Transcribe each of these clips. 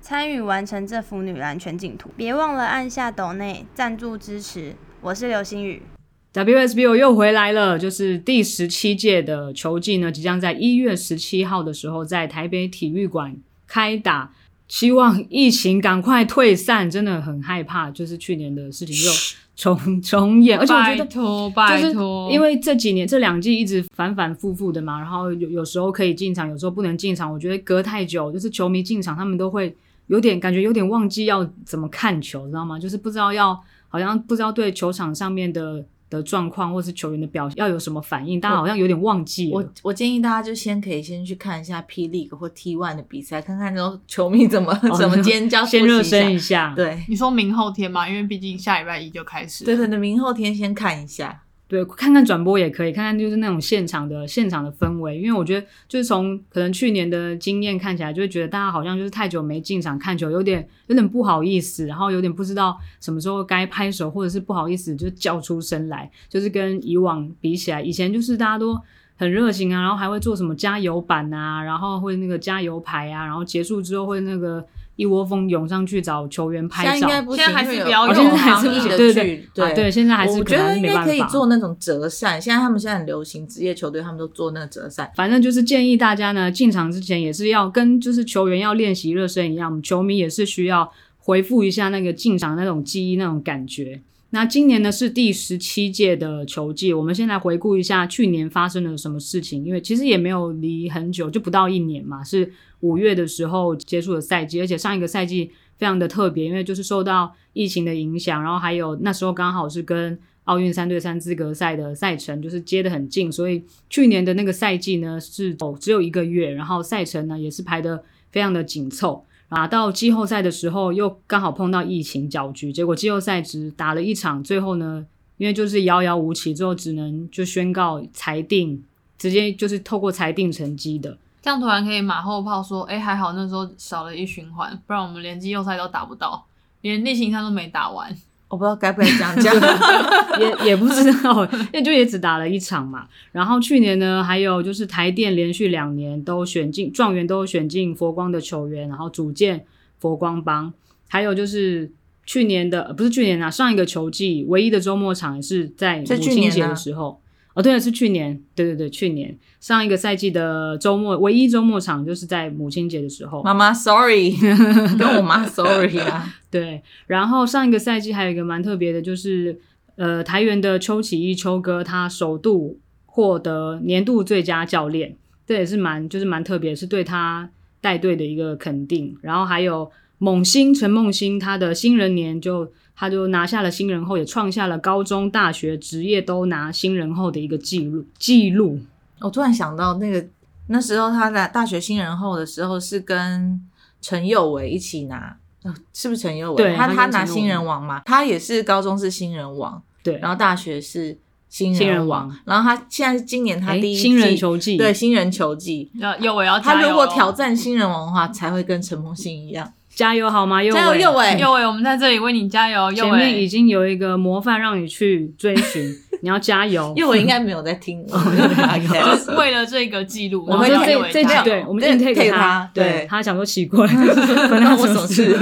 参与完成这幅女篮全景图。别忘了按下抖内赞助支持。我是刘星宇。WSBO 又回来了，就是第十七届的球季呢，即将在一月十七号的时候在台北体育馆开打。希望疫情赶快退散，真的很害怕，就是去年的事情又重重演。而且我觉得，拜托拜托，因为这几年这两季一直反反复复的嘛，然后有有时候可以进场，有时候不能进场。我觉得隔太久，就是球迷进场，他们都会有点感觉，有点忘记要怎么看球，知道吗？就是不知道要，好像不知道对球场上面的。的状况，或是球员的表现要有什么反应？大家好像有点忘记了。我我建议大家就先可以先去看一下 P League 或 T One 的比赛，看看那种球迷怎么、哦、怎么尖叫，先热身一下。对，你说明后天嘛，因为毕竟下礼拜一就开始。对对对，明后天先看一下。对，看看转播也可以，看看就是那种现场的现场的氛围，因为我觉得就是从可能去年的经验看起来，就会觉得大家好像就是太久没进场看球，有点有点不好意思，然后有点不知道什么时候该拍手，或者是不好意思就叫出声来，就是跟以往比起来，以前就是大家都很热情啊，然后还会做什么加油板啊，然后会那个加油牌啊，然后结束之后会那个。一窝蜂涌上去找球员拍照，现在应该不行，现在还是比较有现在还是不行，对对对对，对，现在还是我觉得应该可以做那种折扇。现在他们现在很流行，职业球队他们都做那个折扇。反正就是建议大家呢，进场之前也是要跟就是球员要练习热身一样，我们球迷也是需要回复一下那个进场那种记忆那种感觉。那今年呢是第十七届的球季，我们先来回顾一下去年发生了什么事情，因为其实也没有离很久，就不到一年嘛，是五月的时候结束的赛季，而且上一个赛季非常的特别，因为就是受到疫情的影响，然后还有那时候刚好是跟奥运三对三资格赛的赛程就是接得很近，所以去年的那个赛季呢是哦只有一个月，然后赛程呢也是排得非常的紧凑。啊，到季后赛的时候又刚好碰到疫情搅局，结果季后赛只打了一场，最后呢，因为就是遥遥无期，最后只能就宣告裁定，直接就是透过裁定成绩的。这样突然可以马后炮说，哎，还好那时候少了一循环，不然我们连季后赛都打不到，连例行赛都没打完。我不知道该不该讲这样，也也不知道，因为就也只打了一场嘛。然后去年呢，还有就是台电连续两年都选进状元，都选进佛光的球员，然后组建佛光帮。还有就是去年的，不是去年啊，上一个球季唯一的周末场也是在母亲节的时候。哦，对了，是去年，对对对，去年上一个赛季的周末，唯一周末场就是在母亲节的时候。妈妈，sorry，跟我妈 sorry 啊。对，然后上一个赛季还有一个蛮特别的，就是呃，台元的邱启一邱哥，他首度获得年度最佳教练，这也是蛮就是蛮特别，是对他带队的一个肯定。然后还有猛星陈梦欣，他的新人年就。他就拿下了新人后，也创下了高中、大学、职业都拿新人后的一个记录。记录。我突然想到，那个那时候他在大学新人后的时候，是跟陈宥维一起拿，是不是陈宥维？对，他他拿新人王嘛，他也是高中是新人王，对，然后大学是新人王，人然后他现在今年他第一新人球季，对，新人球季，要宥伟要他如果挑战新人王的话，才会跟陈梦欣一样。加油好吗？加油，宥伟，宥伟，我们在这里为你加油。前面已经有一个模范让你去追寻，你要加油。宥伟应该没有在听，就是为了这个记录，我们这这这对，我们今天 take 他，对他想说奇怪，关我什么事？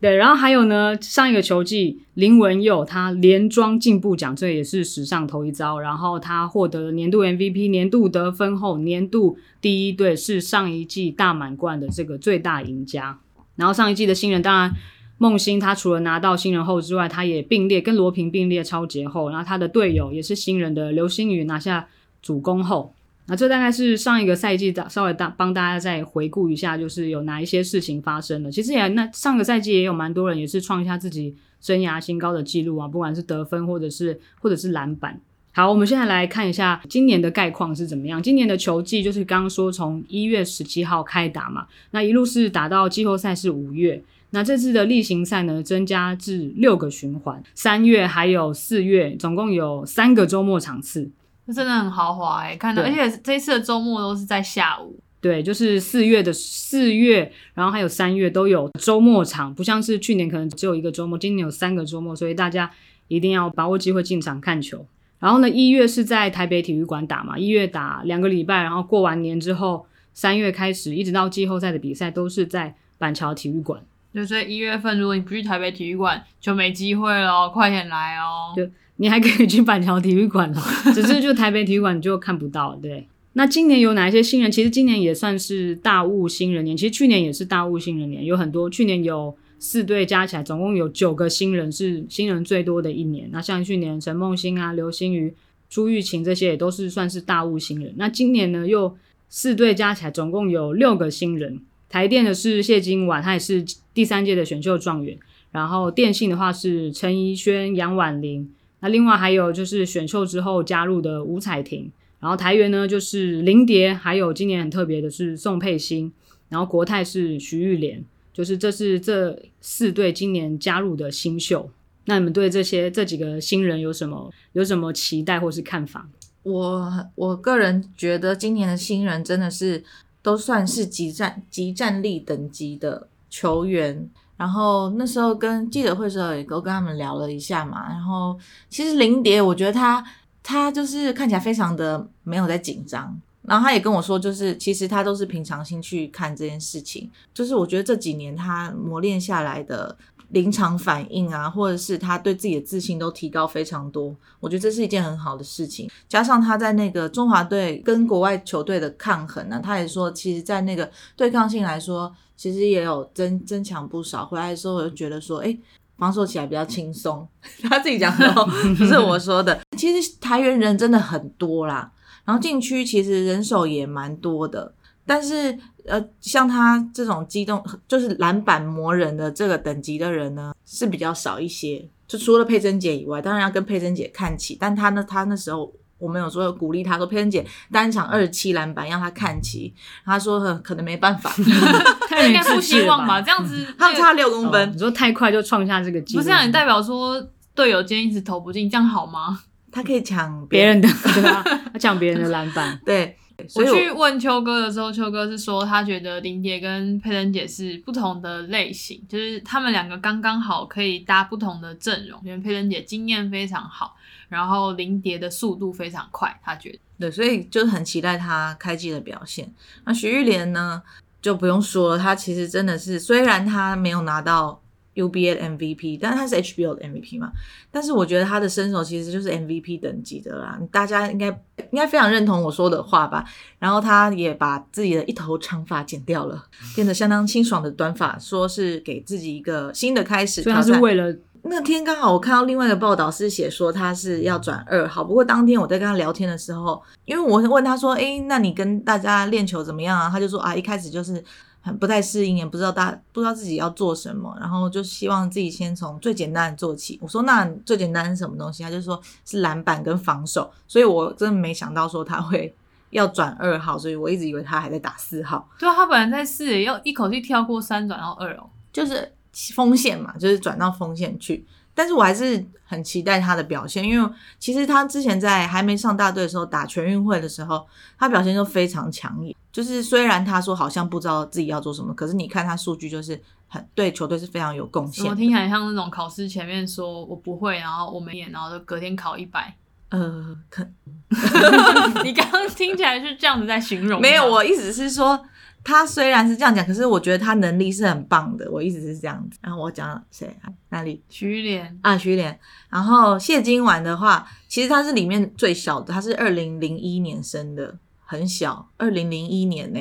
对，然后还有呢，上一个球季林文佑他连庄进步奖，这也是史上头一遭。然后他获得了年度 MVP、年度得分后、年度第一队，是上一季大满贯的这个最大赢家。然后上一季的新人，当然梦欣他除了拿到新人后之外，他也并列跟罗平并列超节后。然后他的队友也是新人的刘星宇拿下主攻后。那这大概是上一个赛季的，稍微大帮大家再回顾一下，就是有哪一些事情发生了。其实也那上个赛季也有蛮多人也是创下自己生涯新高的记录啊，不管是得分或者是或者是篮板。好，我们现在来看一下今年的概况是怎么样。今年的球季就是刚刚说从一月十七号开打嘛，那一路是打到季后赛是五月。那这次的例行赛呢，增加至六个循环，三月还有四月，总共有三个周末场次，这真的很豪华哎、欸！看到，而且这一次的周末都是在下午。对，就是四月的四月，然后还有三月都有周末场，不像是去年可能只有一个周末，今年有三个周末，所以大家一定要把握机会进场看球。然后呢，一月是在台北体育馆打嘛，一月打两个礼拜，然后过完年之后，三月开始一直到季后赛的比赛都是在板桥体育馆。就所以一月份如果你不去台北体育馆，就没机会了，快点来哦！就你还可以去板桥体育馆了，只是就台北体育馆你就看不到，对。那今年有哪一些新人？其实今年也算是大物新人年，其实去年也是大物新人年，有很多。去年有四队加起来，总共有九个新人，是新人最多的一年。那像去年陈梦欣啊、刘星宇、朱玉琴这些也都是算是大物新人。那今年呢，又四队加起来总共有六个新人。台电的是谢金婉，他也是第三届的选秀状元。然后电信的话是陈怡萱、杨婉玲。那另外还有就是选秀之后加入的吴彩婷。然后台元呢，就是林蝶，还有今年很特别的是宋佩欣，然后国泰是徐玉莲，就是这是这四队今年加入的新秀。那你们对这些这几个新人有什么有什么期待或是看法？我我个人觉得今年的新人真的是都算是极战极战力等级的球员。然后那时候跟记者会的时候也都跟他们聊了一下嘛。然后其实林蝶，我觉得他。他就是看起来非常的没有在紧张，然后他也跟我说，就是其实他都是平常心去看这件事情。就是我觉得这几年他磨练下来的临场反应啊，或者是他对自己的自信都提高非常多。我觉得这是一件很好的事情。加上他在那个中华队跟国外球队的抗衡呢、他也说，其实在那个对抗性来说，其实也有增增强不少。回来的时候我就觉得说，诶防守起来比较轻松，他自己讲的，不是我说的。其实台元人真的很多啦，然后禁区其实人手也蛮多的，但是呃，像他这种机动就是篮板魔人的这个等级的人呢，是比较少一些。就除了佩珍姐以外，当然要跟佩珍姐看齐，但他呢，他那时候。我们有说鼓励他说，佩珍姐单场二十七篮板，让他看齐。他说可能没办法，他应该不希望吧？这样子他差六公分，哦，你说太快就创下这个记录，不是啊你代表说队友今天一直投不进，这样好吗？他可以抢别人的，对吧？他抢别人的篮板，对。我去问秋哥的时候，秋哥是说他觉得林蝶跟佩珍姐是不同的类型，就是他们两个刚刚好可以搭不同的阵容。因为佩珍姐经验非常好，然后林蝶的速度非常快，他觉得对，所以就很期待他开季的表现。那徐玉莲呢，就不用说了，他其实真的是虽然他没有拿到。UBA MVP，但是他是 HBO 的 MVP 嘛？但是我觉得他的身手其实就是 MVP 等级的啦，大家应该应该非常认同我说的话吧？然后他也把自己的一头长发剪掉了，变得相当清爽的短发，说是给自己一个新的开始。所以他是为了那天刚好我看到另外一个报道是写说他是要转二号，不过当天我在跟他聊天的时候，因为我问他说：“诶，那你跟大家练球怎么样啊？”他就说：“啊，一开始就是。”很不太适应，也不知道大不知道自己要做什么，然后就希望自己先从最简单的做起。我说那最简单是什么东西？他就说是篮板跟防守，所以我真的没想到说他会 要转二号，所以我一直以为他还在打四号。对啊，他本来在四，要一口气跳过三转到二哦，就是锋线嘛，就是转到锋线去。但是我还是很期待他的表现，因为其实他之前在还没上大队的时候打全运会的时候，他表现就非常抢眼。就是虽然他说好像不知道自己要做什么，可是你看他数据就是很对球队是非常有贡献。我听起来像那种考试前面说我不会，然后我没演，然后就隔天考一百。呃，可 你刚刚听起来是这样子在形容？没有，我意思是说。他虽然是这样讲，可是我觉得他能力是很棒的。我一直是这样子。然后我讲谁？哪里？徐莲啊，徐莲。然后谢金丸的话，其实他是里面最小的，他是二零零一年生的，很小，二零零一年呢。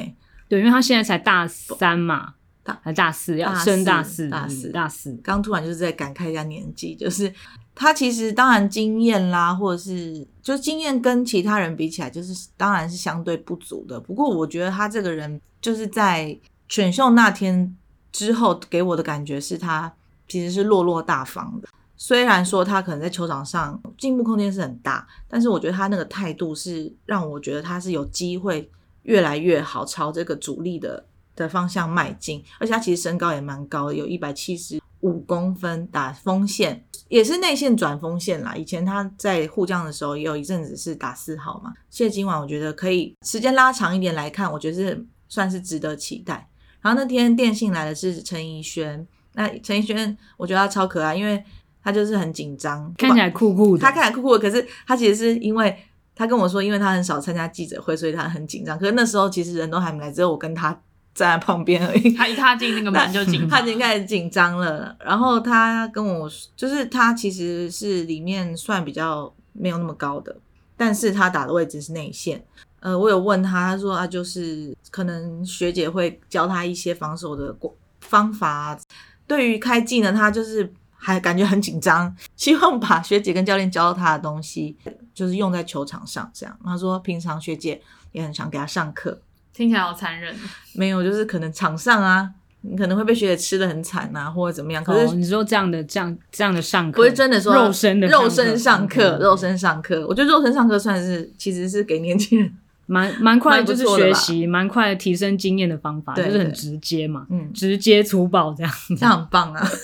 对，因为他现在才大三嘛，大还大四，要升大四，大四，大四。刚突然就是在感慨一下年纪，就是。他其实当然经验啦，或者是就经验跟其他人比起来，就是当然是相对不足的。不过我觉得他这个人就是在选秀那天之后给我的感觉是他其实是落落大方的。虽然说他可能在球场上进步空间是很大，但是我觉得他那个态度是让我觉得他是有机会越来越好，朝这个主力的的方向迈进。而且他其实身高也蛮高的，有一百七十五公分，打锋线也是内线转锋线啦。以前他在护将的时候也有一阵子是打四号嘛。谢今晚我觉得可以时间拉长一点来看，我觉得是算是值得期待。然后那天电信来的是陈怡轩，那陈怡轩我觉得他超可爱，因为。他就是很紧张，看起来酷酷的。他看起来酷酷的，可是他其实是因为他跟我说，因为他很少参加记者会，所以他很紧张。可是那时候其实人都还没来，只有我跟他站在旁边而已。他一踏进那个门就紧，他已经开始紧张了。然后他跟我，就是他其实是里面算比较没有那么高的，但是他打的位置是内线。呃，我有问他，他说啊，就是可能学姐会教他一些防守的方法。对于开季呢，他就是。还感觉很紧张，希望把学姐跟教练教他的东西，就是用在球场上。这样，他说平常学姐也很常给他上课，听起来好残忍。没有，就是可能场上啊，你可能会被学姐吃的很惨啊，或者怎么样。可是、哦、你说这样的、这样、这样的上课，不是真的说肉身的肉身上课，肉身上课。我觉得肉身上课算是其实是给年轻人蛮蛮快，就是学习蛮快的提升经验的方法，就是很直接嘛，嗯，直接粗暴这样，这样很棒啊。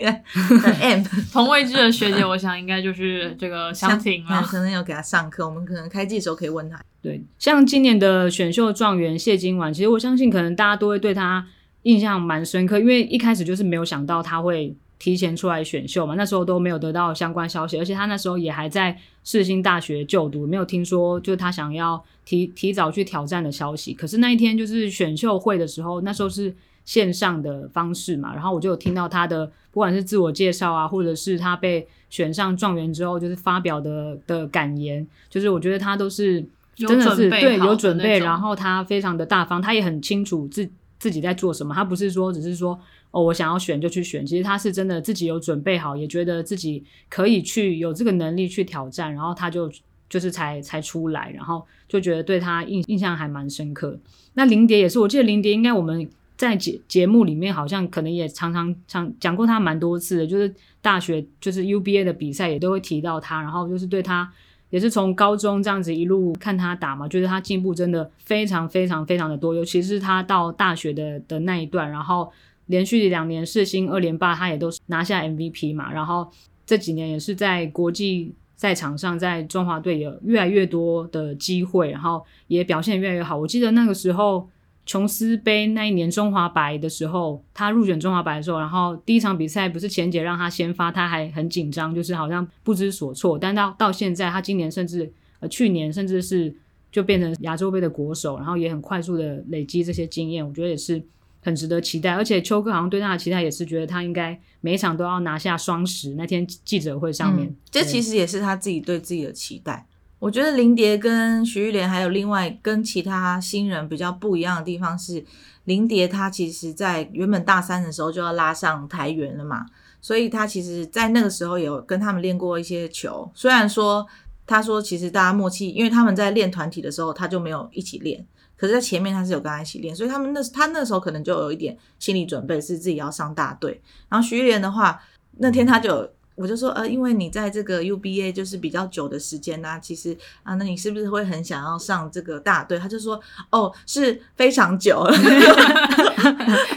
M 同位置的学姐，我想应该就是这个香婷了。可能有给她上课，我们可能开季的时候可以问她。对，像今年的选秀状元谢金婉，其实我相信可能大家都会对她印象蛮深刻，因为一开始就是没有想到她会提前出来选秀嘛，那时候都没有得到相关消息，而且他那时候也还在世新大学就读，没有听说就是他想要提提早去挑战的消息。可是那一天就是选秀会的时候，那时候是。线上的方式嘛，然后我就有听到他的，不管是自我介绍啊，或者是他被选上状元之后，就是发表的的感言，就是我觉得他都是真的是对有准备，然后他非常的大方，他也很清楚自自己在做什么，他不是说只是说哦我想要选就去选，其实他是真的自己有准备好，也觉得自己可以去有这个能力去挑战，然后他就就是才才出来，然后就觉得对他印印象还蛮深刻。那林蝶也是，我记得林蝶应该我们。在节节目里面，好像可能也常常常讲过他蛮多次的，就是大学就是 UBA 的比赛也都会提到他，然后就是对他也是从高中这样子一路看他打嘛，觉得他进步真的非常非常非常的多，尤其是他到大学的的那一段，然后连续两年世新二连霸，他也都拿下 MVP 嘛，然后这几年也是在国际赛场上，在中华队有越来越多的机会，然后也表现越来越好。我记得那个时候。琼斯杯那一年中华白的时候，他入选中华白的时候，然后第一场比赛不是钱姐让他先发，他还很紧张，就是好像不知所措。但到到现在，他今年甚至呃去年甚至是就变成亚洲杯的国手，然后也很快速的累积这些经验，我觉得也是很值得期待。而且秋哥好像对他的期待也是觉得他应该每一场都要拿下双十。那天记者会上面，这其实也是他自己对自己的期待。我觉得林蝶跟徐玉莲还有另外跟其他新人比较不一样的地方是，林蝶她其实在原本大三的时候就要拉上台员了嘛，所以她其实在那个时候有跟他们练过一些球。虽然说她说其实大家默契，因为他们在练团体的时候她就没有一起练，可是在前面她是有跟他一起练，所以他们那他那时候可能就有一点心理准备是自己要上大队。然后徐玉莲的话，那天他就。我就说，呃，因为你在这个 UBA 就是比较久的时间呐、啊，其实啊，那你是不是会很想要上这个大队？他就说，哦，是非常久了。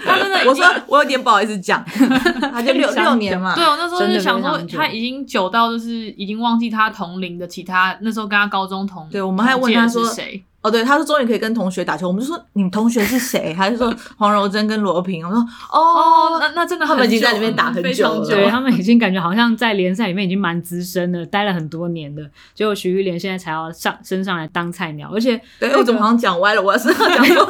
他真的，我说我有点不好意思讲，他就六六年嘛。对，我那时候就想说，他已经久到就是已经忘记他同龄的其他那时候跟他高中同。对，我们还问他说谁。哦，对，他说终于可以跟同学打球，我们就说你们同学是谁？他就说 黄柔珍跟罗平？我说哦，哦，那那真的他们已经在里面打很久了，对，他们已经感觉好像在联赛里面已经蛮资深的，待了很多年的。结果徐玉莲现在才要上升上来当菜鸟，而且对，我怎么好像讲歪了？我是要讲说，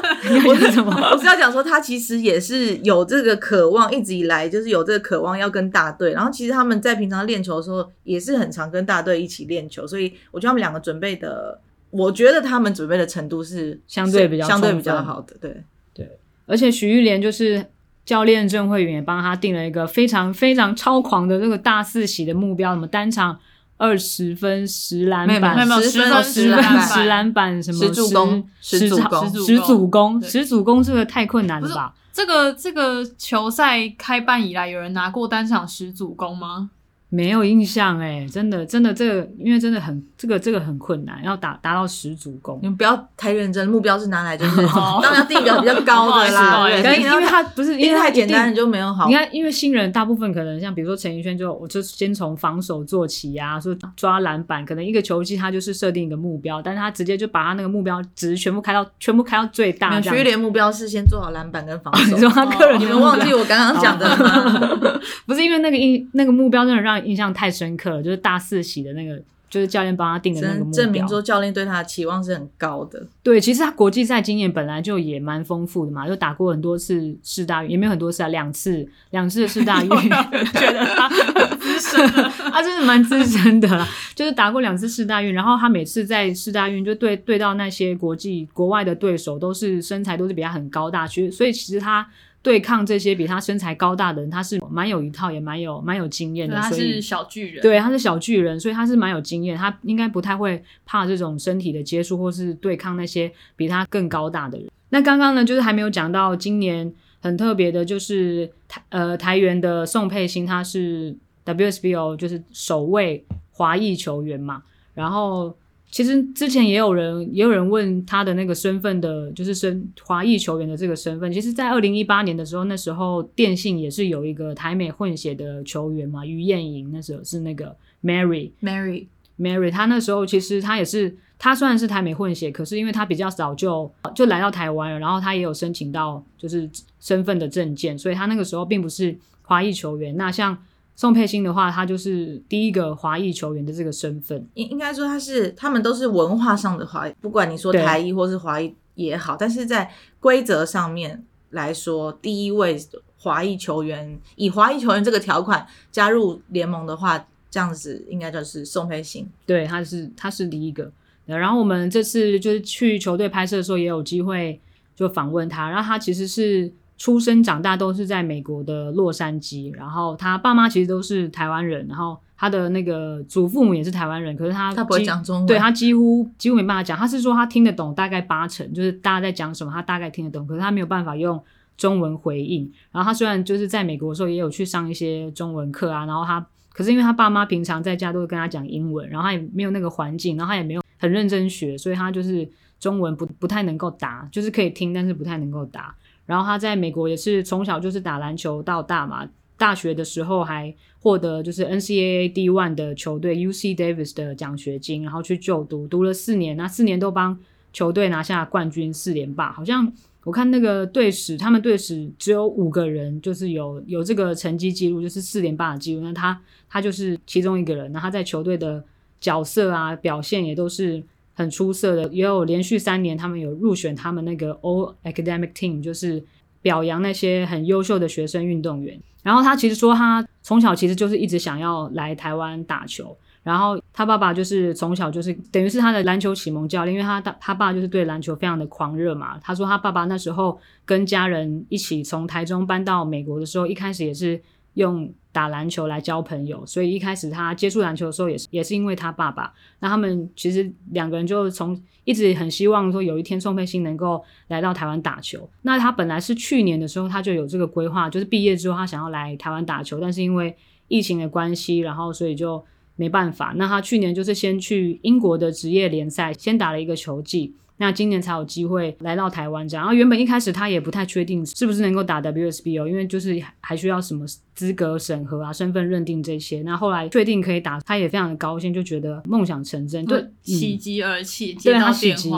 我是什么？我是要讲说他其实也是有这个渴望，一直以来就是有这个渴望要跟大队。然后其实他们在平常练球的时候也是很常跟大队一起练球，所以我觉得他们两个准备的。我觉得他们准备的程度是相对比较相对比较好的，对对。而且许玉莲就是教练郑慧云也帮他定了一个非常非常超狂的这个大四喜的目标，什么单场二十分十篮板，没有十分十分十篮板，什么十助攻十助攻十助攻十助攻，这个太困难了吧？这个这个球赛开办以来，有人拿过单场十助攻吗？没有印象哎，真的真的这个，因为真的很这个这个很困难，要达达到十足功。你们不要太认真，目标是拿来就是 当然要定一个比较高的啦。对，因为他不是因为太简单，你就没有好。你看，因为新人大部分可能像比如说陈奕轩，就我就先从防守做起啊，说抓篮板，可能一个球季他就是设定一个目标，但是他直接就把他那个目标值全部开到全部开到最大。徐玉莲目标是先做好篮板跟防守。你说他个人，你们忘记我刚刚讲的吗？不是因为那个印那个目标真的让。印象太深刻了，就是大四喜的那个，就是教练帮他定的那个目标，证明说教练对他的期望是很高的。对，其实他国际赛经验本来就也蛮丰富的嘛，就打过很多次世大运，也没有很多次啊，两次，两次的世大运，觉得他资深，他真的蛮资深的啦，就是打过两次世大运，然后他每次在世大运就对对到那些国际国外的对手，都是身材都是比他很高大，其实所以其实他。对抗这些比他身材高大的人，他是蛮有一套，也蛮有蛮有经验的。他是小巨人，对，他是小巨人，所以他是蛮有经验。他应该不太会怕这种身体的接触，或是对抗那些比他更高大的人。那刚刚呢，就是还没有讲到今年很特别的，就是台呃台元的宋佩欣，他是 WSBO 就是首位华裔球员嘛，然后。其实之前也有人也有人问他的那个身份的，就是身华裔球员的这个身份。其实，在二零一八年的时候，那时候电信也是有一个台美混血的球员嘛，于燕莹，那时候是那个 Mary Mary Mary，他那时候其实他也是，他虽然是台美混血，可是因为他比较早就就来到台湾了，然后他也有申请到就是身份的证件，所以他那个时候并不是华裔球员。那像。宋佩欣的话，她就是第一个华裔球员的这个身份，应应该说她是，他们都是文化上的华裔，不管你说台裔或是华裔也好，但是在规则上面来说，第一位华裔球员以华裔球员这个条款加入联盟的话，这样子应该就是宋佩欣，对，她是她是第一个。然后我们这次就是去球队拍摄的时候，也有机会就访问他，然后他其实是。出生长大都是在美国的洛杉矶，然后他爸妈其实都是台湾人，然后他的那个祖父母也是台湾人，可是他他不会讲中文，对他几乎几乎没办法讲。他是说他听得懂大概八成，就是大家在讲什么，他大概听得懂，可是他没有办法用中文回应。然后他虽然就是在美国的时候也有去上一些中文课啊，然后他可是因为他爸妈平常在家都会跟他讲英文，然后他也没有那个环境，然后他也没有很认真学，所以他就是中文不不太能够答，就是可以听，但是不太能够答。然后他在美国也是从小就是打篮球到大嘛，大学的时候还获得就是 NCAA D1 的球队 UC Davis 的奖学金，然后去就读，读了四年，那四年都帮球队拿下冠军四连霸。好像我看那个队史，他们队史只有五个人就是有有这个成绩记录，就是四连霸的记录。那他他就是其中一个人，那他在球队的角色啊表现也都是。很出色的，也有连续三年，他们有入选他们那个 All Academic Team，就是表扬那些很优秀的学生运动员。然后他其实说，他从小其实就是一直想要来台湾打球。然后他爸爸就是从小就是等于是他的篮球启蒙教练，因为他他爸就是对篮球非常的狂热嘛。他说他爸爸那时候跟家人一起从台中搬到美国的时候，一开始也是用。打篮球来交朋友，所以一开始他接触篮球的时候也是也是因为他爸爸。那他们其实两个人就从一直很希望说有一天宋佩欣能够来到台湾打球。那他本来是去年的时候他就有这个规划，就是毕业之后他想要来台湾打球，但是因为疫情的关系，然后所以就没办法。那他去年就是先去英国的职业联赛先打了一个球季。那今年才有机会来到台湾这样，然后原本一开始他也不太确定是不是能够打 WSBO，因为就是还需要什么资格审核啊、身份认定这些。那后来确定可以打，他也非常的高兴，就觉得梦想成真，对，喜极而泣，对他喜极，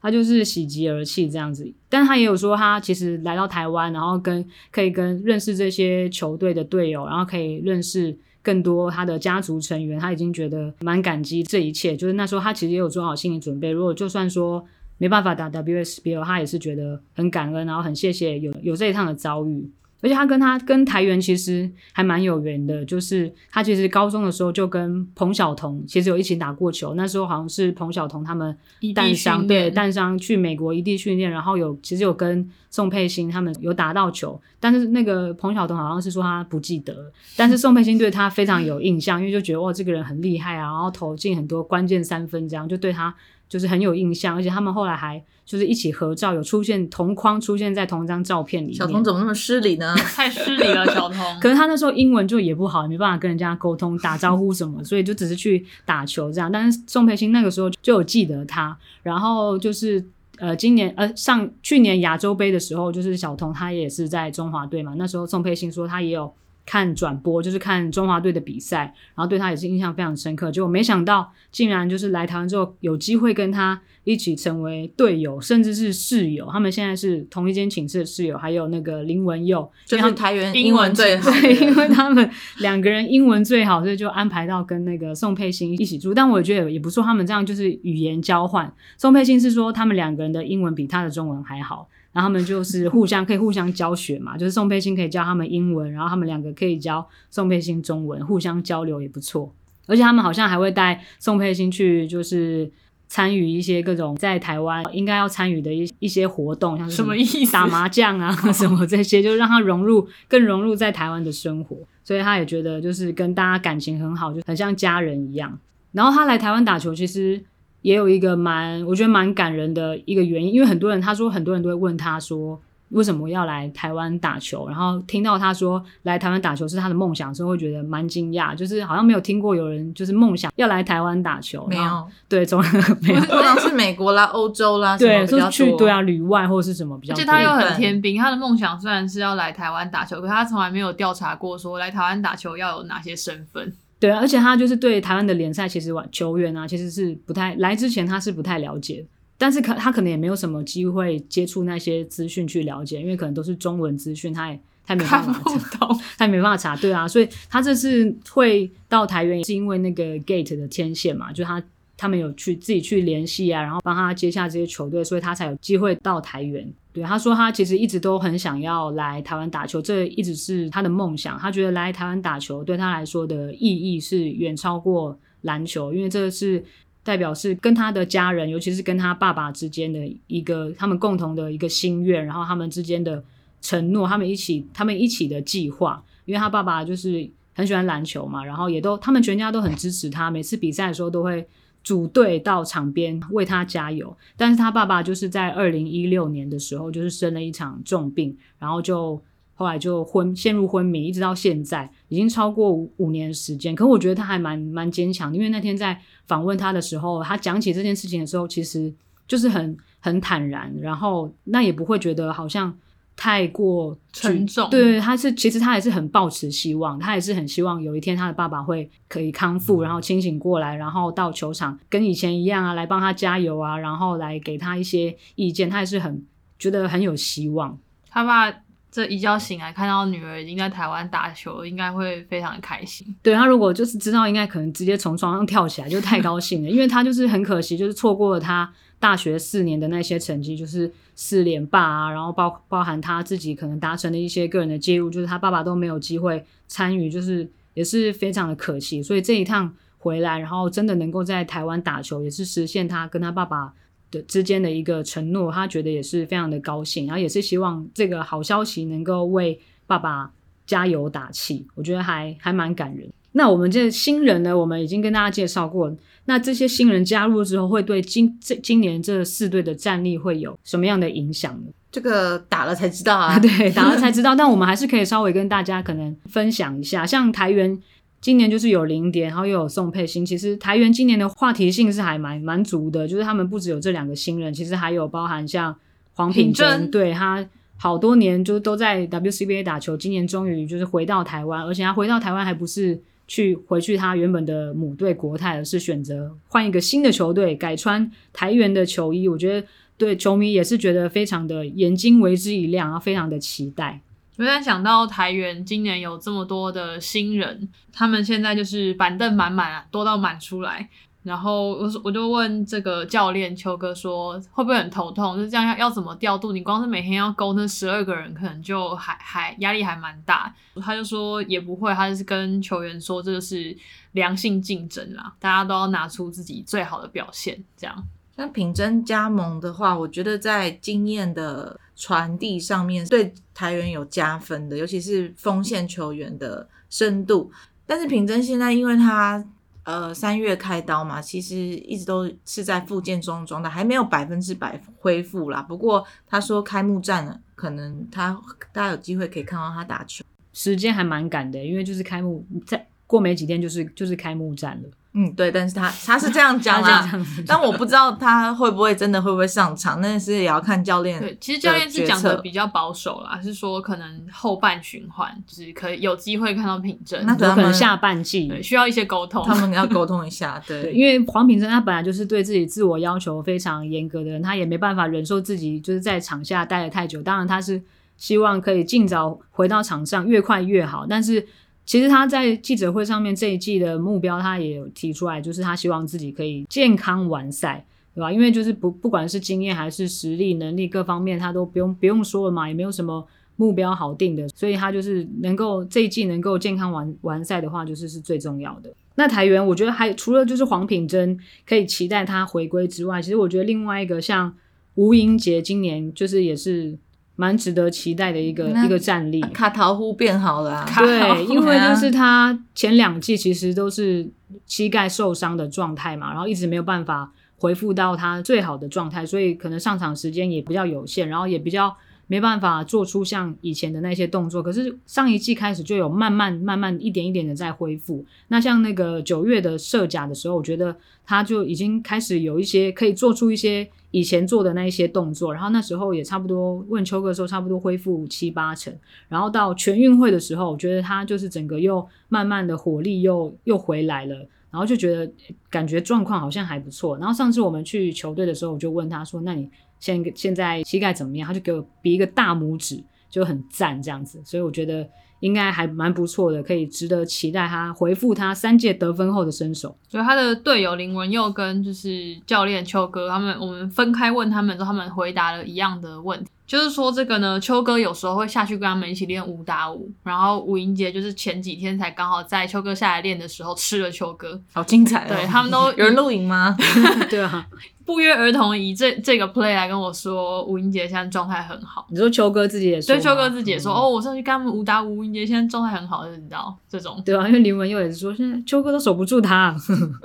他就是喜极而泣这样子。但他也有说，他其实来到台湾，然后跟可以跟认识这些球队的队友，然后可以认识更多他的家族成员，他已经觉得蛮感激这一切。就是那时候他其实也有做好心理准备，如果就算说。没办法打 WSBL，他也是觉得很感恩，然后很谢谢有有这一趟的遭遇。而且他跟他跟台元其实还蛮有缘的，就是他其实高中的时候就跟彭晓彤其实有一起打过球。那时候好像是彭晓彤他们淡商对淡商去美国异地训练，然后有其实有跟宋佩欣他们有打到球，但是那个彭晓彤好像是说他不记得，但是宋佩欣对他非常有印象，因为就觉得哇这个人很厉害啊，然后投进很多关键三分，这样就对他。就是很有印象，而且他们后来还就是一起合照，有出现同框出现在同一张照片里面。小童怎么那么失礼呢？太失礼了，小童。可是他那时候英文就也不好，也没办法跟人家沟通、打招呼什么，所以就只是去打球这样。但是宋佩欣那个时候就有记得他，然后就是呃，今年呃上去年亚洲杯的时候，就是小童他也是在中华队嘛。那时候宋佩欣说他也有。看转播就是看中华队的比赛，然后对他也是印象非常深刻。结果没想到，竟然就是来台湾之后有机会跟他一起成为队友，甚至是室友。他们现在是同一间寝室的室友，还有那个林文佑，就是台湾英文最好。对，因为他们两个人英文最好，所以就安排到跟那个宋佩欣一起住。但我觉得也不错，他们这样就是语言交换。宋佩欣是说他们两个人的英文比他的中文还好。然后他们就是互相可以互相教学嘛，就是宋佩欣可以教他们英文，然后他们两个可以教宋佩欣中文，互相交流也不错。而且他们好像还会带宋佩欣去，就是参与一些各种在台湾应该要参与的一一些活动，像是什么意思？打麻将啊什么这些，就让他融入更融入在台湾的生活。所以他也觉得就是跟大家感情很好，就很像家人一样。然后他来台湾打球，其实。也有一个蛮，我觉得蛮感人的一个原因，因为很多人他说很多人都会问他说为什么要来台湾打球，然后听到他说来台湾打球是他的梦想的时候，会觉得蛮惊讶，就是好像没有听过有人就是梦想要来台湾打球，没有，对，总没有，通常是美国啦、欧洲啦，对，说去对啊，旅外或者是什么比较，而且他又很天兵，他的梦想虽然是要来台湾打球，可他从来没有调查过说来台湾打球要有哪些身份。对，而且他就是对台湾的联赛，其实球员啊，其实是不太来之前他是不太了解，但是可他可能也没有什么机会接触那些资讯去了解，因为可能都是中文资讯，他也他没办法查，他也没办法查。对啊，所以他这次会到台湾，也是因为那个 Gate 的天线嘛，就他他们有去自己去联系啊，然后帮他接下这些球队，所以他才有机会到台原。对，他说他其实一直都很想要来台湾打球，这一直是他的梦想。他觉得来台湾打球对他来说的意义是远超过篮球，因为这是代表是跟他的家人，尤其是跟他爸爸之间的一个他们共同的一个心愿，然后他们之间的承诺，他们一起他们一起的计划。因为他爸爸就是很喜欢篮球嘛，然后也都他们全家都很支持他，每次比赛的时候都会。组队到场边为他加油，但是他爸爸就是在二零一六年的时候，就是生了一场重病，然后就后来就昏陷入昏迷，一直到现在已经超过五五年时间。可我觉得他还蛮蛮坚强，因为那天在访问他的时候，他讲起这件事情的时候，其实就是很很坦然，然后那也不会觉得好像。太过沉重，对，他是其实他也是很抱持希望，他也是很希望有一天他的爸爸会可以康复，然后清醒过来，然后到球场跟以前一样啊，来帮他加油啊，然后来给他一些意见，他也是很觉得很有希望。他爸这一觉醒来看到女儿已经在台湾打球，应该会非常的开心。对，他如果就是知道，应该可能直接从床上跳起来，就太高兴了，因为他就是很可惜，就是错过了他大学四年的那些成绩，就是。四连霸啊，然后包包含他自己可能达成的一些个人的记录，就是他爸爸都没有机会参与，就是也是非常的可惜。所以这一趟回来，然后真的能够在台湾打球，也是实现他跟他爸爸的之间的一个承诺，他觉得也是非常的高兴，然后也是希望这个好消息能够为爸爸加油打气，我觉得还还蛮感人。那我们这新人呢，我们已经跟大家介绍过。那这些新人加入之后，会对今这今年这四队的战力会有什么样的影响呢？这个打了才知道啊，对，打了才知道。但我们还是可以稍微跟大家可能分享一下，像台元今年就是有林蝶，然后又有宋佩欣。其实台元今年的话题性是还蛮蛮足的，就是他们不只有这两个新人，其实还有包含像黄品珍，对他好多年就都在 WCBA 打球，今年终于就是回到台湾，而且他回到台湾还不是。去回去他原本的母队国泰，而是选择换一个新的球队，改穿台元的球衣。我觉得对球迷也是觉得非常的眼睛为之一亮，然后非常的期待。我在想到台元今年有这么多的新人，他们现在就是板凳满满啊，多到满出来。然后我我就问这个教练邱哥说，会不会很头痛？就是这样要要怎么调度？你光是每天要勾那十二个人，可能就还还压力还蛮大。他就说也不会，他就是跟球员说，这个是良性竞争啦，大家都要拿出自己最好的表现。这样，像品珍加盟的话，我觉得在经验的传递上面对台员有加分的，尤其是锋线球员的深度。但是品珍现在因为他。呃三月开刀嘛，其实一直都是在复健中状态，还没有百分之百恢复啦。不过他说开幕战了，可能他大家有机会可以看到他打球，时间还蛮赶的，因为就是开幕再过没几天就是就是开幕战了。嗯，对，但是他他是这样讲啦，但我不知道他会不会真的会不会上场，那是也要看教练。对，其实教练是讲的比较保守啦，是说可能后半循环就是可以有机会看到品正，那可能下半季对需要一些沟通，他们要沟通一下。对，对，因为黄品正他本来就是对自己自我要求非常严格的人，他也没办法忍受自己就是在场下待的太久，当然他是希望可以尽早回到场上，越快越好，但是。其实他在记者会上面这一季的目标，他也有提出来，就是他希望自己可以健康完赛，对吧？因为就是不不管是经验还是实力、能力各方面，他都不用不用说了嘛，也没有什么目标好定的，所以他就是能够这一季能够健康完完赛的话，就是是最重要的。那台元，我觉得还除了就是黄品珍可以期待他回归之外，其实我觉得另外一个像吴英杰，今年就是也是。蛮值得期待的一个一个战力，卡桃呼变好了，啊，对，因为就是他前两季其实都是膝盖受伤的状态嘛，然后一直没有办法恢复到他最好的状态，所以可能上场时间也比较有限，然后也比较。没办法做出像以前的那些动作，可是上一季开始就有慢慢慢慢一点一点的在恢复。那像那个九月的射甲的时候，我觉得他就已经开始有一些可以做出一些以前做的那一些动作，然后那时候也差不多问秋哥的时候，差不多恢复七八成。然后到全运会的时候，我觉得他就是整个又慢慢的火力又又回来了，然后就觉得感觉状况好像还不错。然后上次我们去球队的时候，我就问他说：“那你？”现现在膝盖怎么样？他就给我比一个大拇指，就很赞这样子，所以我觉得应该还蛮不错的，可以值得期待他回复他三届得分后的身手。所以他的队友林文佑跟就是教练邱哥他们，我们分开问他们之后，他们回答了一样的问题，就是说这个呢，秋哥有时候会下去跟他们一起练五打五，然后吴英杰就是前几天才刚好在秋哥下来练的时候吃了秋哥，好精彩哦！对，他们都 有人录影吗？对啊。不约而同以这这个 play 来跟我说，吴英杰现在状态很好。你说秋哥自己也说，对，秋哥自己也说，嗯、哦，我上去跟他们武打吴英杰现在状态很好，就是你知道这种。对啊，因为林文佑也是说，现在秋哥都守不住他，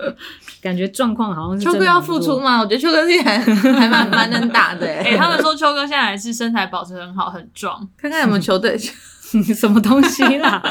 感觉状况好像是。秋哥要复出吗？我觉得秋哥现在还蛮蛮能打的。哎、欸，他们说秋哥现在还是身材保持很好，很壮。看看有没有球队 什么东西啦。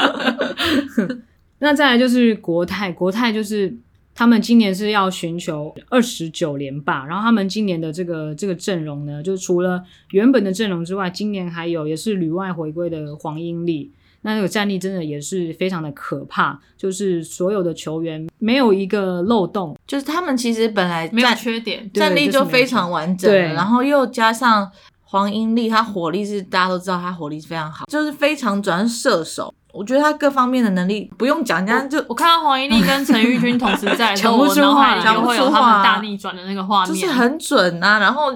那再来就是国泰，国泰就是。他们今年是要寻求二十九连霸，然后他们今年的这个这个阵容呢，就除了原本的阵容之外，今年还有也是旅外回归的黄英丽，那这个战力真的也是非常的可怕，就是所有的球员没有一个漏洞，就是他们其实本来没有缺点，战力就非常完整，对，然后又加上黄英丽她火力是大家都知道，她火力是非常好，就是非常转射手。我觉得他各方面的能力不用讲，人家就我看到黄英丽跟陈玉君同时在的时候，我脑海里就会有他们大逆转的那个画面，就是很准啊。然后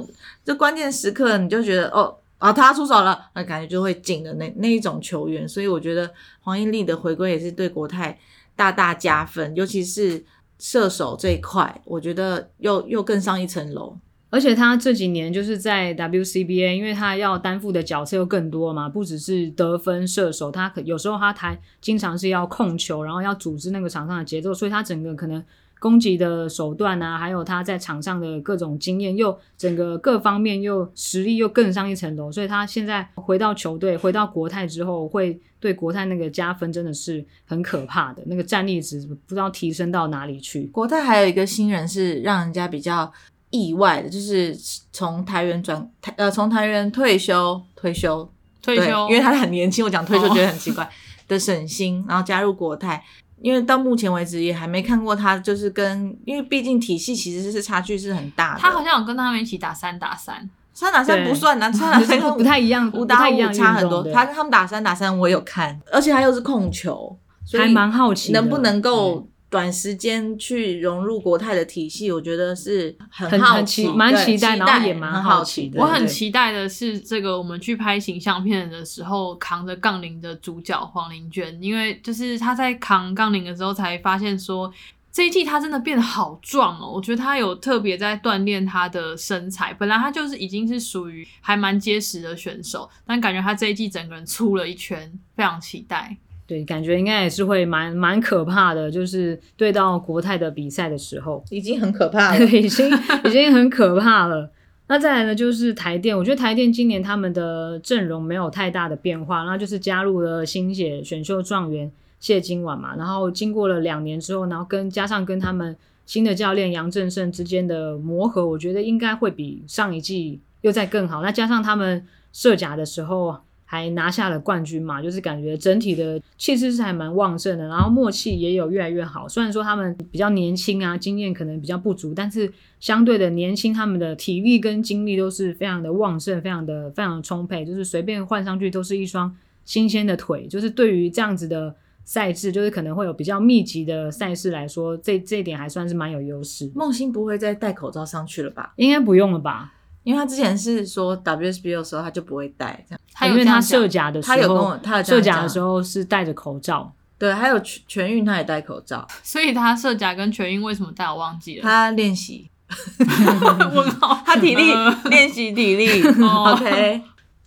就关键时刻，你就觉得哦啊，他出手了，那感觉就会紧的那那一种球员。所以我觉得黄英丽的回归也是对国泰大大加分，尤其是射手这一块，我觉得又又更上一层楼。而且他这几年就是在 WCBA，因为他要担负的角色又更多嘛，不只是得分射手，他可有时候他台经常是要控球，然后要组织那个场上的节奏，所以他整个可能攻击的手段啊，还有他在场上的各种经验，又整个各方面又实力又更上一层楼，所以他现在回到球队，回到国泰之后，会对国泰那个加分真的是很可怕的，那个战力值不知道提升到哪里去。国泰还有一个新人是让人家比较。意外的就是从台原转台呃，从台原退休退休退休，因为他很年轻，我讲退休觉得很奇怪、哦、的沈星，然后加入国泰，因为到目前为止也还没看过他，就是跟因为毕竟体系其实是差距是很大的。他好像有跟他们一起打三打三，三打三不算啊，三打三不太一样，五打五差很多。他跟他们打三打三我有看，而且他又是控球，所以还蛮好奇能不能够。短时间去融入国泰的体系，我觉得是很好奇，蛮期待，然后也蛮好奇的。我很期待的是，这个我们去拍形象片的时候，扛着杠铃的主角黄玲娟，因为就是她在扛杠铃的时候，才发现说这一季她真的变得好壮哦。我觉得她有特别在锻炼她的身材，本来她就是已经是属于还蛮结实的选手，但感觉她这一季整个人粗了一圈，非常期待。对，感觉应该也是会蛮蛮可怕的，就是对到国泰的比赛的时候，已经很可怕了，已经已经很可怕了。那再来呢，就是台电，我觉得台电今年他们的阵容没有太大的变化，然后就是加入了新血选秀状元谢金婉嘛，然后经过了两年之后，然后跟加上跟他们新的教练杨正胜之间的磨合，我觉得应该会比上一季又再更好。那加上他们设甲的时候。还拿下了冠军嘛，就是感觉整体的气势是还蛮旺盛的，然后默契也有越来越好。虽然说他们比较年轻啊，经验可能比较不足，但是相对的年轻，他们的体力跟精力都是非常的旺盛，非常的非常的充沛，就是随便换上去都是一双新鲜的腿。就是对于这样子的赛制，就是可能会有比较密集的赛事来说，这这一点还算是蛮有优势。梦欣不会再戴口罩上去了吧？应该不用了吧？因为他之前是说 WSBO 的时候他就不会戴这样，他因为他设甲的时候，他有跟我他设甲的时候是戴着口罩，对，还有全全运他也戴口罩，所以他设甲跟全运为什么戴我忘记了？他练习，问号，他体力练习体力，OK，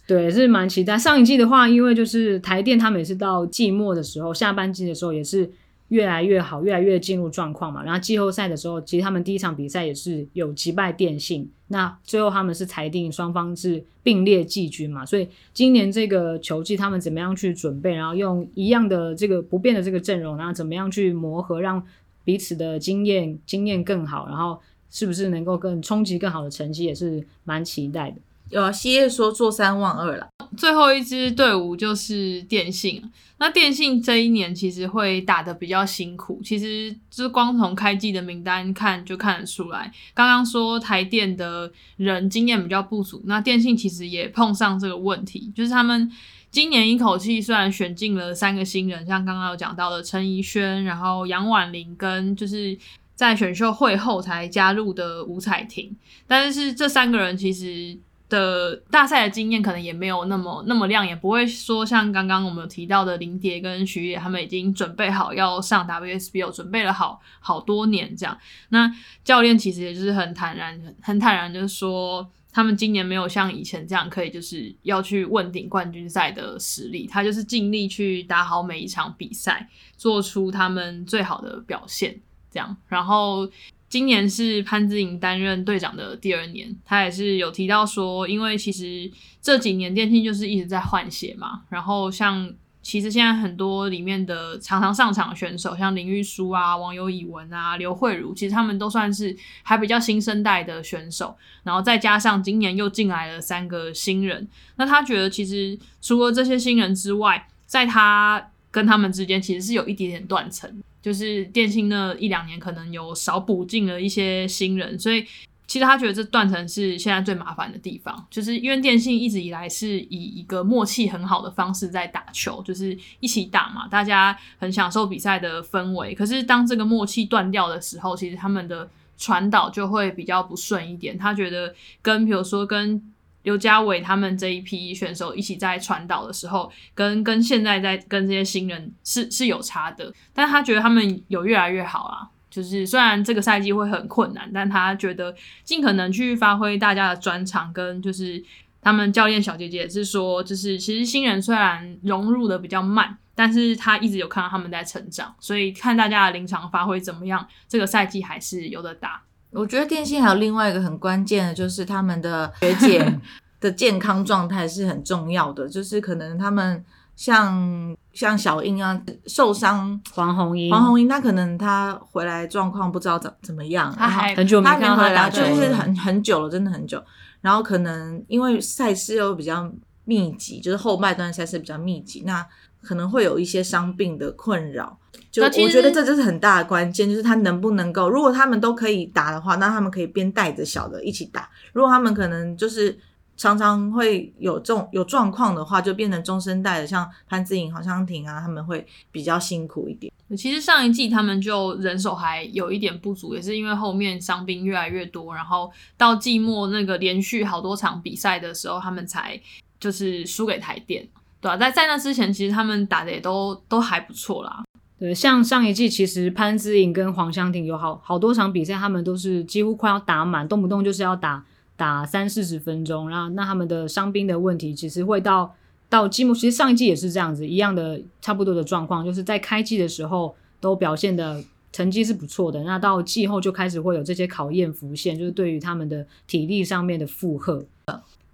对，是蛮期待。上一季的话，因为就是台电他每次到季末的时候，下半季的时候也是。越来越好，越来越进入状况嘛。然后季后赛的时候，其实他们第一场比赛也是有击败电信。那最后他们是裁定双方是并列季军嘛。所以今年这个球季，他们怎么样去准备？然后用一样的这个不变的这个阵容，然后怎么样去磨合，让彼此的经验经验更好？然后是不是能够更冲击更好的成绩，也是蛮期待的。有啊，希叶说做三望二了。最后一支队伍就是电信。那电信这一年其实会打得比较辛苦，其实就是光从开季的名单看就看得出来。刚刚说台电的人经验比较不足，那电信其实也碰上这个问题，就是他们今年一口气虽然选进了三个新人，像刚刚有讲到的陈怡萱，然后杨婉玲跟就是在选秀会后才加入的吴彩婷，但是这三个人其实。的大赛的经验可能也没有那么那么亮眼，不会说像刚刚我们提到的林蝶跟徐野他们已经准备好要上 WSBO，准备了好好多年这样。那教练其实也就是很坦然，很坦然就是说，他们今年没有像以前这样可以就是要去问鼎冠军赛的实力，他就是尽力去打好每一场比赛，做出他们最好的表现这样，然后。今年是潘姿莹担任队长的第二年，他也是有提到说，因为其实这几年电竞就是一直在换血嘛，然后像其实现在很多里面的常常上场的选手，像林玉书啊、王游以文啊、刘慧茹，其实他们都算是还比较新生代的选手，然后再加上今年又进来了三个新人，那他觉得其实除了这些新人之外，在他跟他们之间其实是有一点点断层。就是电信那一两年可能有少补进了一些新人，所以其实他觉得这断层是现在最麻烦的地方。就是因为电信一直以来是以一个默契很好的方式在打球，就是一起打嘛，大家很享受比赛的氛围。可是当这个默契断掉的时候，其实他们的传导就会比较不顺一点。他觉得跟比如说跟刘家伟他们这一批选手一起在传导的时候，跟跟现在在跟这些新人是是有差的，但他觉得他们有越来越好啊。就是虽然这个赛季会很困难，但他觉得尽可能去发挥大家的专长，跟就是他们教练小姐姐是说，就是其实新人虽然融入的比较慢，但是他一直有看到他们在成长，所以看大家的临场发挥怎么样，这个赛季还是有的打。我觉得电信还有另外一个很关键的，就是他们的学姐 的健康状态是很重要的。就是可能他们像像小英啊受伤，黄红英，黄红英，那可能她回来状况不知道怎怎么样，她还很久没看到他打球，就是很很久了，真的很久。然后可能因为赛事又比较密集，就是后半段赛事比较密集，那可能会有一些伤病的困扰。就我觉得这就是很大的关键，就是他能不能够，如果他们都可以打的话，那他们可以边带着小的一起打。如果他们可能就是常常会有这种有状况的话，就变成中生代的，像潘姿颖、黄湘婷啊，他们会比较辛苦一点。其实上一季他们就人手还有一点不足，也是因为后面伤兵越来越多，然后到季末那个连续好多场比赛的时候，他们才就是输给台电，对啊，在在那之前，其实他们打的也都都还不错啦。对，像上一季，其实潘之颖跟黄湘婷有好好多场比赛，他们都是几乎快要打满，动不动就是要打打三四十分钟。然后那他们的伤兵的问题，其实会到到季末，其实上一季也是这样子，一样的差不多的状况，就是在开季的时候都表现的成绩是不错的，那到季后就开始会有这些考验浮现，就是对于他们的体力上面的负荷。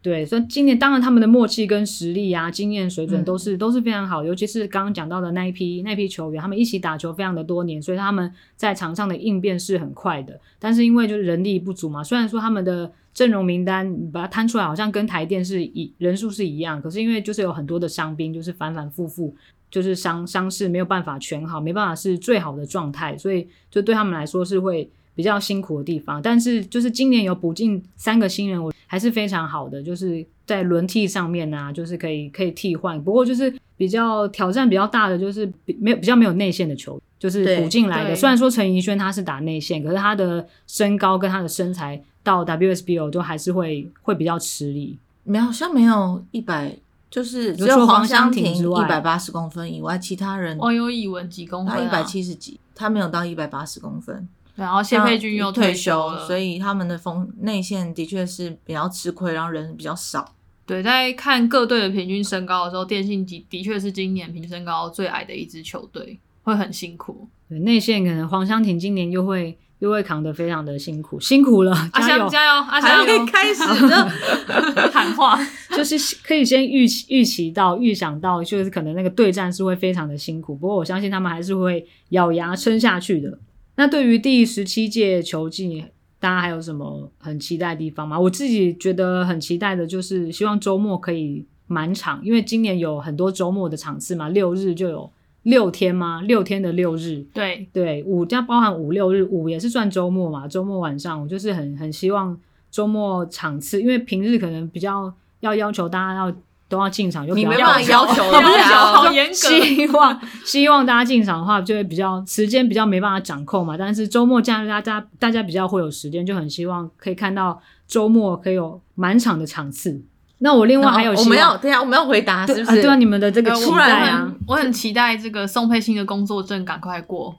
对，所以今年当然他们的默契跟实力啊、经验水准都是、嗯、都是非常好，尤其是刚刚讲到的那一批那一批球员，他们一起打球非常的多年，所以他们在场上的应变是很快的。但是因为就是人力不足嘛，虽然说他们的阵容名单你把它摊出来，好像跟台电是一人数是一样，可是因为就是有很多的伤兵，就是反反复复，就是伤伤势没有办法全好，没办法是最好的状态，所以就对他们来说是会。比较辛苦的地方，但是就是今年有补进三个新人，我还是非常好的，就是在轮替上面啊，就是可以可以替换。不过就是比较挑战比较大的，就是比没有比较没有内线的球，就是补进来的。虽然说陈怡萱他是打内线，可是他的身高跟他的身材到 WSBO 都还是会会比较吃力。没有，好像没有一百，就是只有黄湘婷一百八十公分以外，其他人王有以文几公分，啊？他一百七十几，他没有到一百八十公分。然后谢佩君又退休了，所以他们的锋内线的确是比较吃亏，然后人比较少。对，在看各队的平均身高的时候，电信的的确是今年平均身高最矮的一支球队，会很辛苦。对，内线可能黄湘婷今年又会又会扛得非常的辛苦，辛苦了，加油加油！阿翔可以开始的喊话，就是可以先预期预期到预想到，就是可能那个对战是会非常的辛苦。不过我相信他们还是会咬牙撑下去的。那对于第十七届球季，大家还有什么很期待的地方吗？我自己觉得很期待的就是希望周末可以满场，因为今年有很多周末的场次嘛，六日就有六天嘛，六天的六日，对对，五加包含五六日，五也是算周末嘛，周末晚上我就是很很希望周末场次，因为平日可能比较要要求大家要。都要进场，就你没办法要求，要求好严格。希望 希望大家进场的话，就会比较时间比较没办法掌控嘛。但是周末假日大家大家比较会有时间，就很希望可以看到周末可以有满场的场次。那我另外还有我们要对啊，我们要回答是不是？对啊，你们的这个期待啊，我很期待这个宋佩欣的工作证赶快过。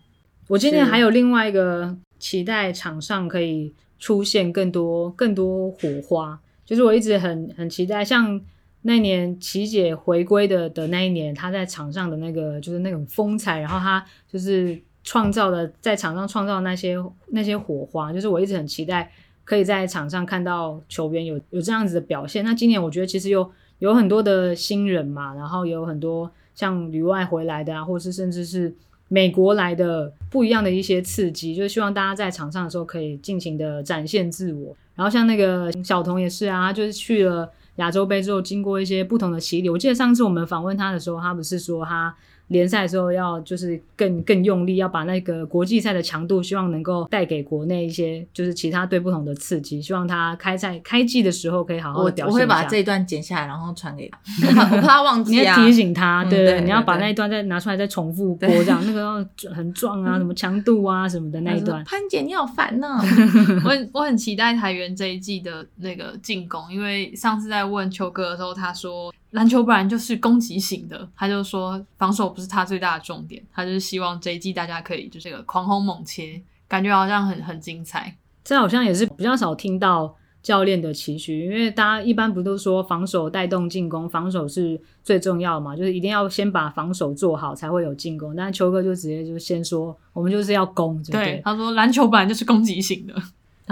我今天还有另外一个期待，场上可以出现更多更多火花，就是我一直很很期待像。那年琦姐回归的的那一年，她在场上的那个就是那种风采，然后她就是创造了在场上创造那些那些火花，就是我一直很期待可以在场上看到球员有有这样子的表现。那今年我觉得其实有有很多的新人嘛，然后有很多像旅外回来的啊，或是甚至是美国来的不一样的一些刺激，就是希望大家在场上的时候可以尽情的展现自我。然后像那个小童也是啊，就是去了。亚洲杯之后，经过一些不同的洗礼，我记得上次我们访问他的时候，他不是说他联赛的时候要就是更更用力，要把那个国际赛的强度，希望能够带给国内一些就是其他队不同的刺激，希望他开赛开季的时候可以好好的表现。我我会把这一段剪下来，然后传给他，我怕他忘记啊。你要提醒他，对对，对，对，你要把那一段再拿出来再重复播，这样那个很壮啊，什么强度啊什么的那一段。潘姐，你好烦呢、啊。我很我很期待台原这一季的那个进攻，因为上次在问秋哥的时候，他说。篮球本来就是攻击型的，他就说防守不是他最大的重点，他就是希望这一季大家可以就这个狂轰猛切，感觉好像很很精彩。这好像也是比较少听到教练的期许，因为大家一般不都说防守带动进攻，防守是最重要的嘛，就是一定要先把防守做好才会有进攻。但秋哥就直接就先说，我们就是要攻，对，对，他说篮球本来就是攻击型的，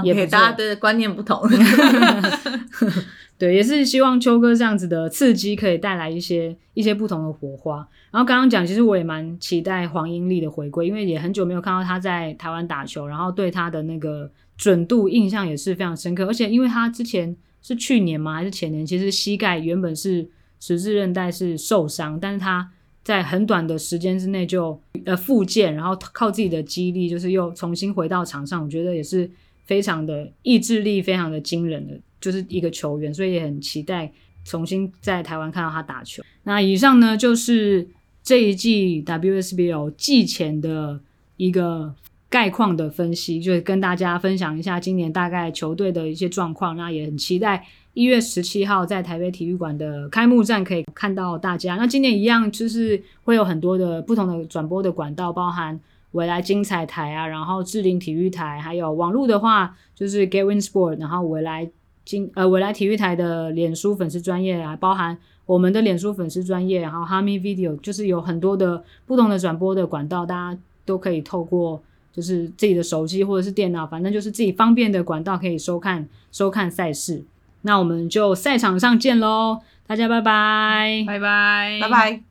也给大家的观念不同。对，也是希望秋哥这样子的刺激可以带来一些一些不同的火花。然后刚刚讲，其实我也蛮期待黄英丽的回归，因为也很久没有看到她在台湾打球，然后对她的那个准度印象也是非常深刻。而且因为她之前是去年吗还是前年，其实膝盖原本是十字韧带是受伤，但是她在很短的时间之内就呃复健，然后靠自己的肌力，就是又重新回到场上。我觉得也是非常的意志力，非常的惊人的。就是一个球员，所以也很期待重新在台湾看到他打球。那以上呢，就是这一季 WSBL 季前的一个概况的分析，就是跟大家分享一下今年大概球队的一些状况。那也很期待一月十七号在台北体育馆的开幕战可以看到大家。那今年一样，就是会有很多的不同的转播的管道，包含未来精彩台啊，然后智林体育台，还有网络的话就是 Gavin Sport，然后未来。今呃，未来体育台的脸书粉丝专业啊，包含我们的脸书粉丝专业，然后哈密 Video 就是有很多的不同的转播的管道，大家都可以透过就是自己的手机或者是电脑，反正就是自己方便的管道可以收看收看赛事。那我们就赛场上见喽，大家拜拜，拜拜，拜拜。